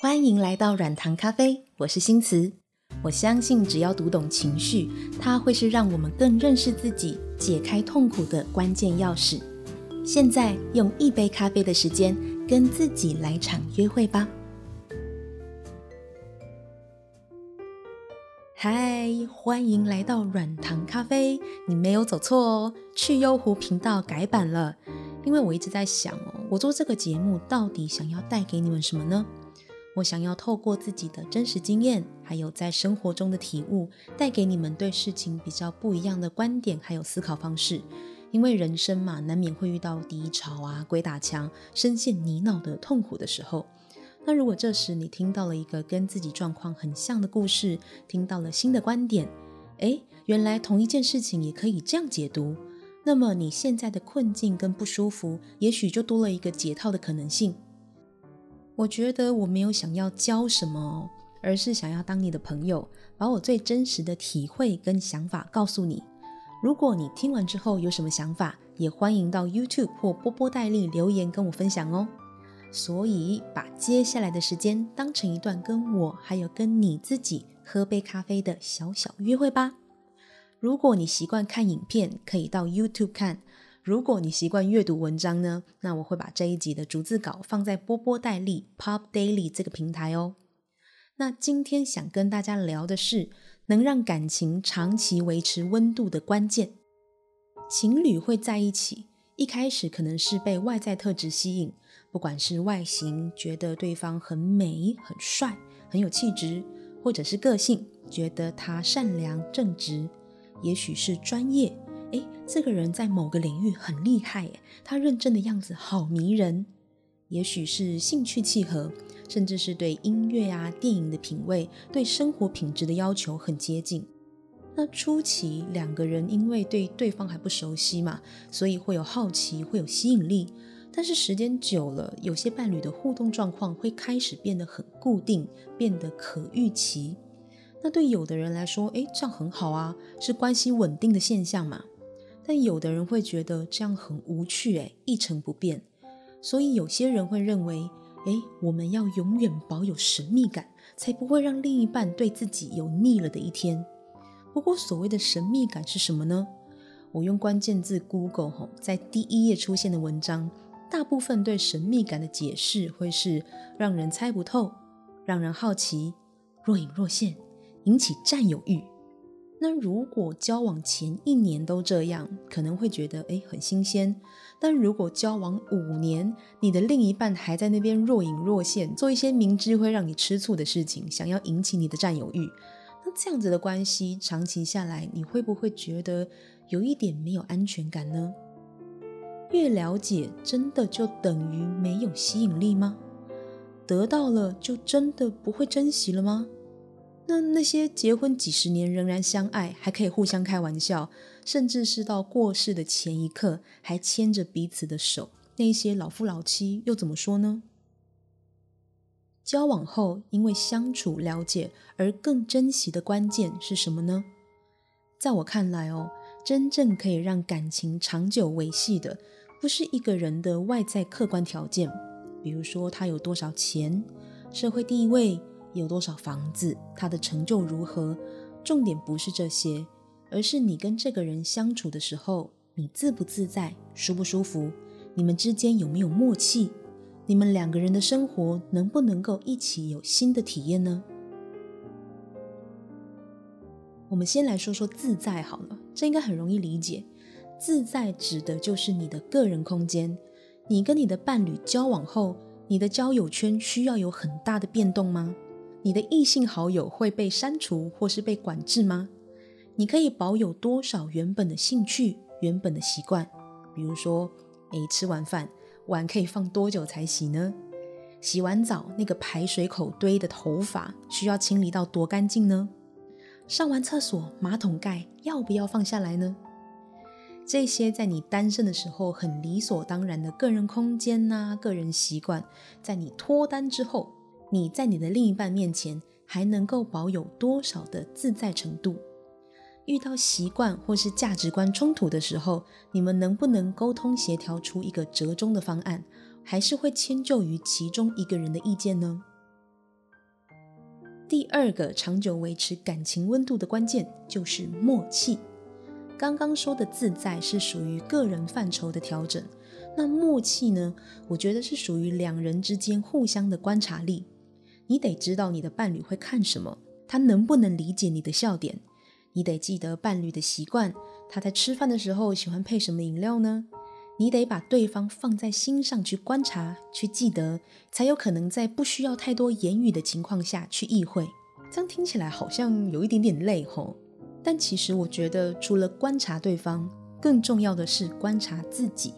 欢迎来到软糖咖啡，我是新慈。我相信，只要读懂情绪，它会是让我们更认识自己、解开痛苦的关键钥匙。现在，用一杯咖啡的时间，跟自己来场约会吧。嗨，欢迎来到软糖咖啡，你没有走错哦，去优湖频道改版了。因为我一直在想哦，我做这个节目到底想要带给你们什么呢？我想要透过自己的真实经验，还有在生活中的体悟，带给你们对事情比较不一样的观点，还有思考方式。因为人生嘛，难免会遇到低潮啊、鬼打墙、深陷泥淖的痛苦的时候。那如果这时你听到了一个跟自己状况很像的故事，听到了新的观点，诶，原来同一件事情也可以这样解读。那么你现在的困境跟不舒服，也许就多了一个解套的可能性。我觉得我没有想要教什么，而是想要当你的朋友，把我最真实的体会跟想法告诉你。如果你听完之后有什么想法，也欢迎到 YouTube 或波波代理留言跟我分享哦。所以把接下来的时间当成一段跟我还有跟你自己喝杯咖啡的小小约会吧。如果你习惯看影片，可以到 YouTube 看。如果你习惯阅读文章呢，那我会把这一集的逐字稿放在波波代理 Pop Daily 这个平台哦。那今天想跟大家聊的是，能让感情长期维持温度的关键。情侣会在一起，一开始可能是被外在特质吸引，不管是外形，觉得对方很美、很帅、很有气质，或者是个性，觉得他善良正直，也许是专业。诶，这个人在某个领域很厉害，诶，他认真的样子好迷人。也许是兴趣契合，甚至是对音乐啊、电影的品味、对生活品质的要求很接近。那初期两个人因为对对方还不熟悉嘛，所以会有好奇，会有吸引力。但是时间久了，有些伴侣的互动状况会开始变得很固定，变得可预期。那对有的人来说，诶，这样很好啊，是关系稳定的现象嘛。但有的人会觉得这样很无趣，诶，一成不变。所以有些人会认为，诶，我们要永远保有神秘感，才不会让另一半对自己有腻了的一天。不过，所谓的神秘感是什么呢？我用关键字 Google 吼，在第一页出现的文章，大部分对神秘感的解释会是让人猜不透，让人好奇，若隐若现，引起占有欲。那如果交往前一年都这样，可能会觉得诶很新鲜。但如果交往五年，你的另一半还在那边若隐若现，做一些明知会让你吃醋的事情，想要引起你的占有欲，那这样子的关系长期下来，你会不会觉得有一点没有安全感呢？越了解，真的就等于没有吸引力吗？得到了就真的不会珍惜了吗？那那些结婚几十年仍然相爱，还可以互相开玩笑，甚至是到过世的前一刻还牵着彼此的手，那些老夫老妻又怎么说呢？交往后因为相处了解而更珍惜的关键是什么呢？在我看来哦，真正可以让感情长久维系的，不是一个人的外在客观条件，比如说他有多少钱、社会地位。有多少房子，他的成就如何？重点不是这些，而是你跟这个人相处的时候，你自不自在，舒不舒服？你们之间有没有默契？你们两个人的生活能不能够一起有新的体验呢？我们先来说说自在好了，这应该很容易理解。自在指的就是你的个人空间。你跟你的伴侣交往后，你的交友圈需要有很大的变动吗？你的异性好友会被删除或是被管制吗？你可以保有多少原本的兴趣、原本的习惯？比如说，诶，吃完饭碗可以放多久才洗呢？洗完澡那个排水口堆的头发需要清理到多干净呢？上完厕所马桶盖要不要放下来呢？这些在你单身的时候很理所当然的个人空间呐、个人习惯，在你脱单之后。你在你的另一半面前还能够保有多少的自在程度？遇到习惯或是价值观冲突的时候，你们能不能沟通协调出一个折中的方案？还是会迁就于其中一个人的意见呢？第二个长久维持感情温度的关键就是默契。刚刚说的自在是属于个人范畴的调整，那默契呢？我觉得是属于两人之间互相的观察力。你得知道你的伴侣会看什么，他能不能理解你的笑点。你得记得伴侣的习惯，他在吃饭的时候喜欢配什么饮料呢？你得把对方放在心上去观察、去记得，才有可能在不需要太多言语的情况下去意会。这样听起来好像有一点点累吼。但其实我觉得，除了观察对方，更重要的是观察自己。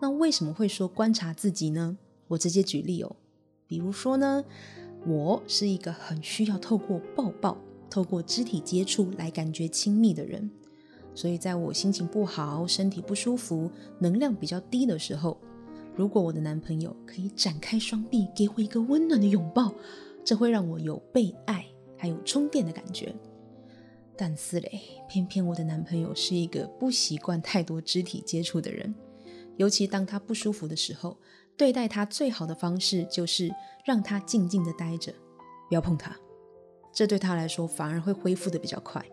那为什么会说观察自己呢？我直接举例哦，比如说呢，我是一个很需要透过抱抱、透过肢体接触来感觉亲密的人，所以在我心情不好、身体不舒服、能量比较低的时候，如果我的男朋友可以展开双臂给我一个温暖的拥抱，这会让我有被爱还有充电的感觉。但是嘞，偏偏我的男朋友是一个不习惯太多肢体接触的人，尤其当他不舒服的时候，对待他最好的方式就是让他静静的待着，不要碰他。这对他来说反而会恢复的比较快。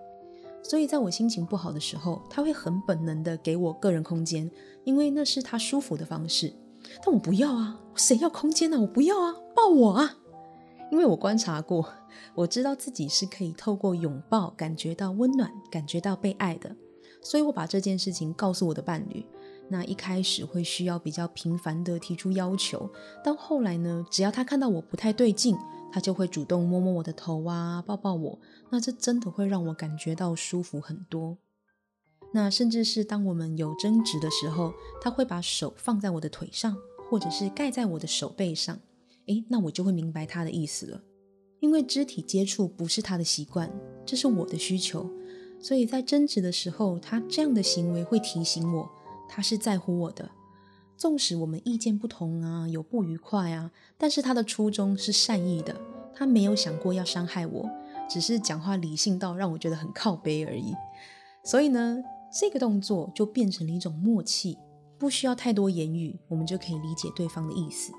所以在我心情不好的时候，他会很本能的给我个人空间，因为那是他舒服的方式。但我不要啊，谁要空间呢？我不要啊，抱我啊！因为我观察过，我知道自己是可以透过拥抱感觉到温暖，感觉到被爱的，所以我把这件事情告诉我的伴侣。那一开始会需要比较频繁的提出要求，到后来呢，只要他看到我不太对劲，他就会主动摸摸我的头啊，抱抱我。那这真的会让我感觉到舒服很多。那甚至是当我们有争执的时候，他会把手放在我的腿上，或者是盖在我的手背上。诶，那我就会明白他的意思了，因为肢体接触不是他的习惯，这是我的需求，所以在争执的时候，他这样的行为会提醒我，他是在乎我的。纵使我们意见不同啊，有不愉快啊，但是他的初衷是善意的，他没有想过要伤害我，只是讲话理性到让我觉得很靠背而已。所以呢，这个动作就变成了一种默契，不需要太多言语，我们就可以理解对方的意思。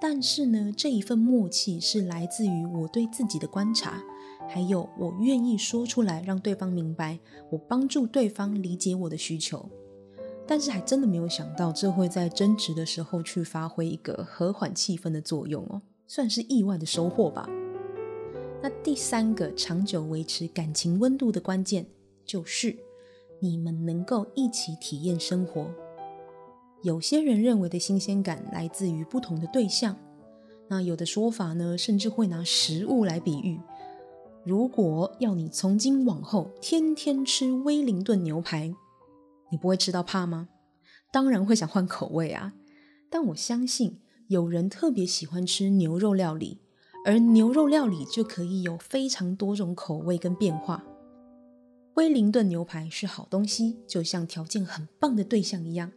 但是呢，这一份默契是来自于我对自己的观察，还有我愿意说出来，让对方明白，我帮助对方理解我的需求。但是还真的没有想到，这会在争执的时候去发挥一个和缓气氛的作用哦，算是意外的收获吧。那第三个长久维持感情温度的关键，就是你们能够一起体验生活。有些人认为的新鲜感来自于不同的对象，那有的说法呢，甚至会拿食物来比喻。如果要你从今往后天天吃威灵顿牛排，你不会吃到怕吗？当然会想换口味啊。但我相信有人特别喜欢吃牛肉料理，而牛肉料理就可以有非常多种口味跟变化。威灵顿牛排是好东西，就像条件很棒的对象一样。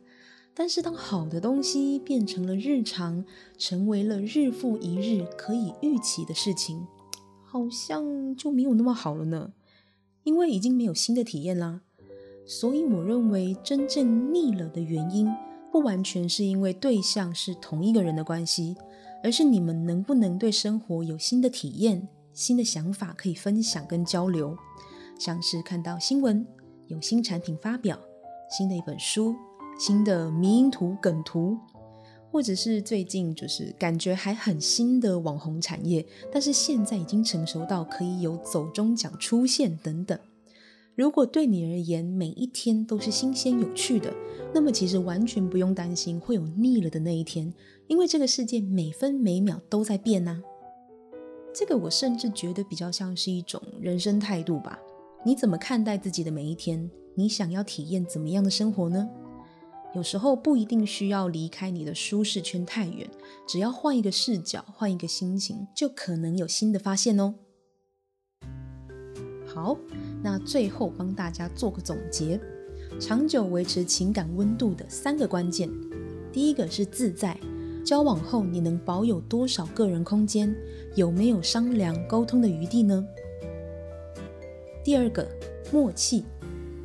但是，当好的东西变成了日常，成为了日复一日可以预期的事情，好像就没有那么好了呢。因为已经没有新的体验啦。所以，我认为真正腻了的原因，不完全是因为对象是同一个人的关系，而是你们能不能对生活有新的体验、新的想法可以分享跟交流。像是看到新闻，有新产品发表，新的一本书。新的迷因图、梗图，或者是最近就是感觉还很新的网红产业，但是现在已经成熟到可以有走中奖出现等等。如果对你而言每一天都是新鲜有趣的，那么其实完全不用担心会有腻了的那一天，因为这个世界每分每秒都在变呐。这个我甚至觉得比较像是一种人生态度吧。你怎么看待自己的每一天？你想要体验怎么样的生活呢？有时候不一定需要离开你的舒适圈太远，只要换一个视角，换一个心情，就可能有新的发现哦。好，那最后帮大家做个总结：长久维持情感温度的三个关键，第一个是自在，交往后你能保有多少个人空间？有没有商量沟通的余地呢？第二个，默契，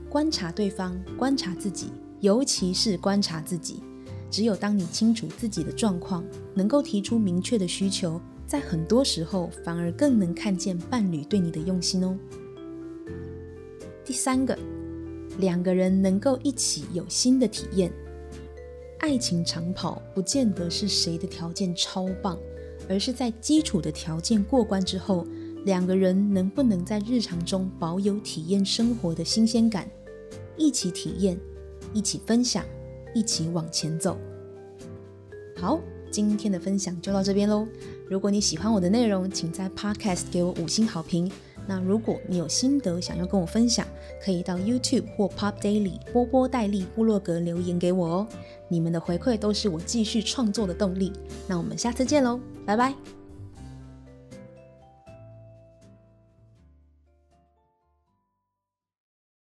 观察对方，观察自己。尤其是观察自己，只有当你清楚自己的状况，能够提出明确的需求，在很多时候反而更能看见伴侣对你的用心哦。第三个，两个人能够一起有新的体验。爱情长跑不见得是谁的条件超棒，而是在基础的条件过关之后，两个人能不能在日常中保有体验生活的新鲜感，一起体验，一起分享，一起往前走。好，今天的分享就到这边喽。如果你喜欢我的内容，请在 Podcast 给我五星好评。那如果你有心得想要跟我分享，可以到 YouTube 或 Pop Daily 波波戴利部落格留言给我哦。你们的回馈都是我继续创作的动力。那我们下次见喽，拜拜。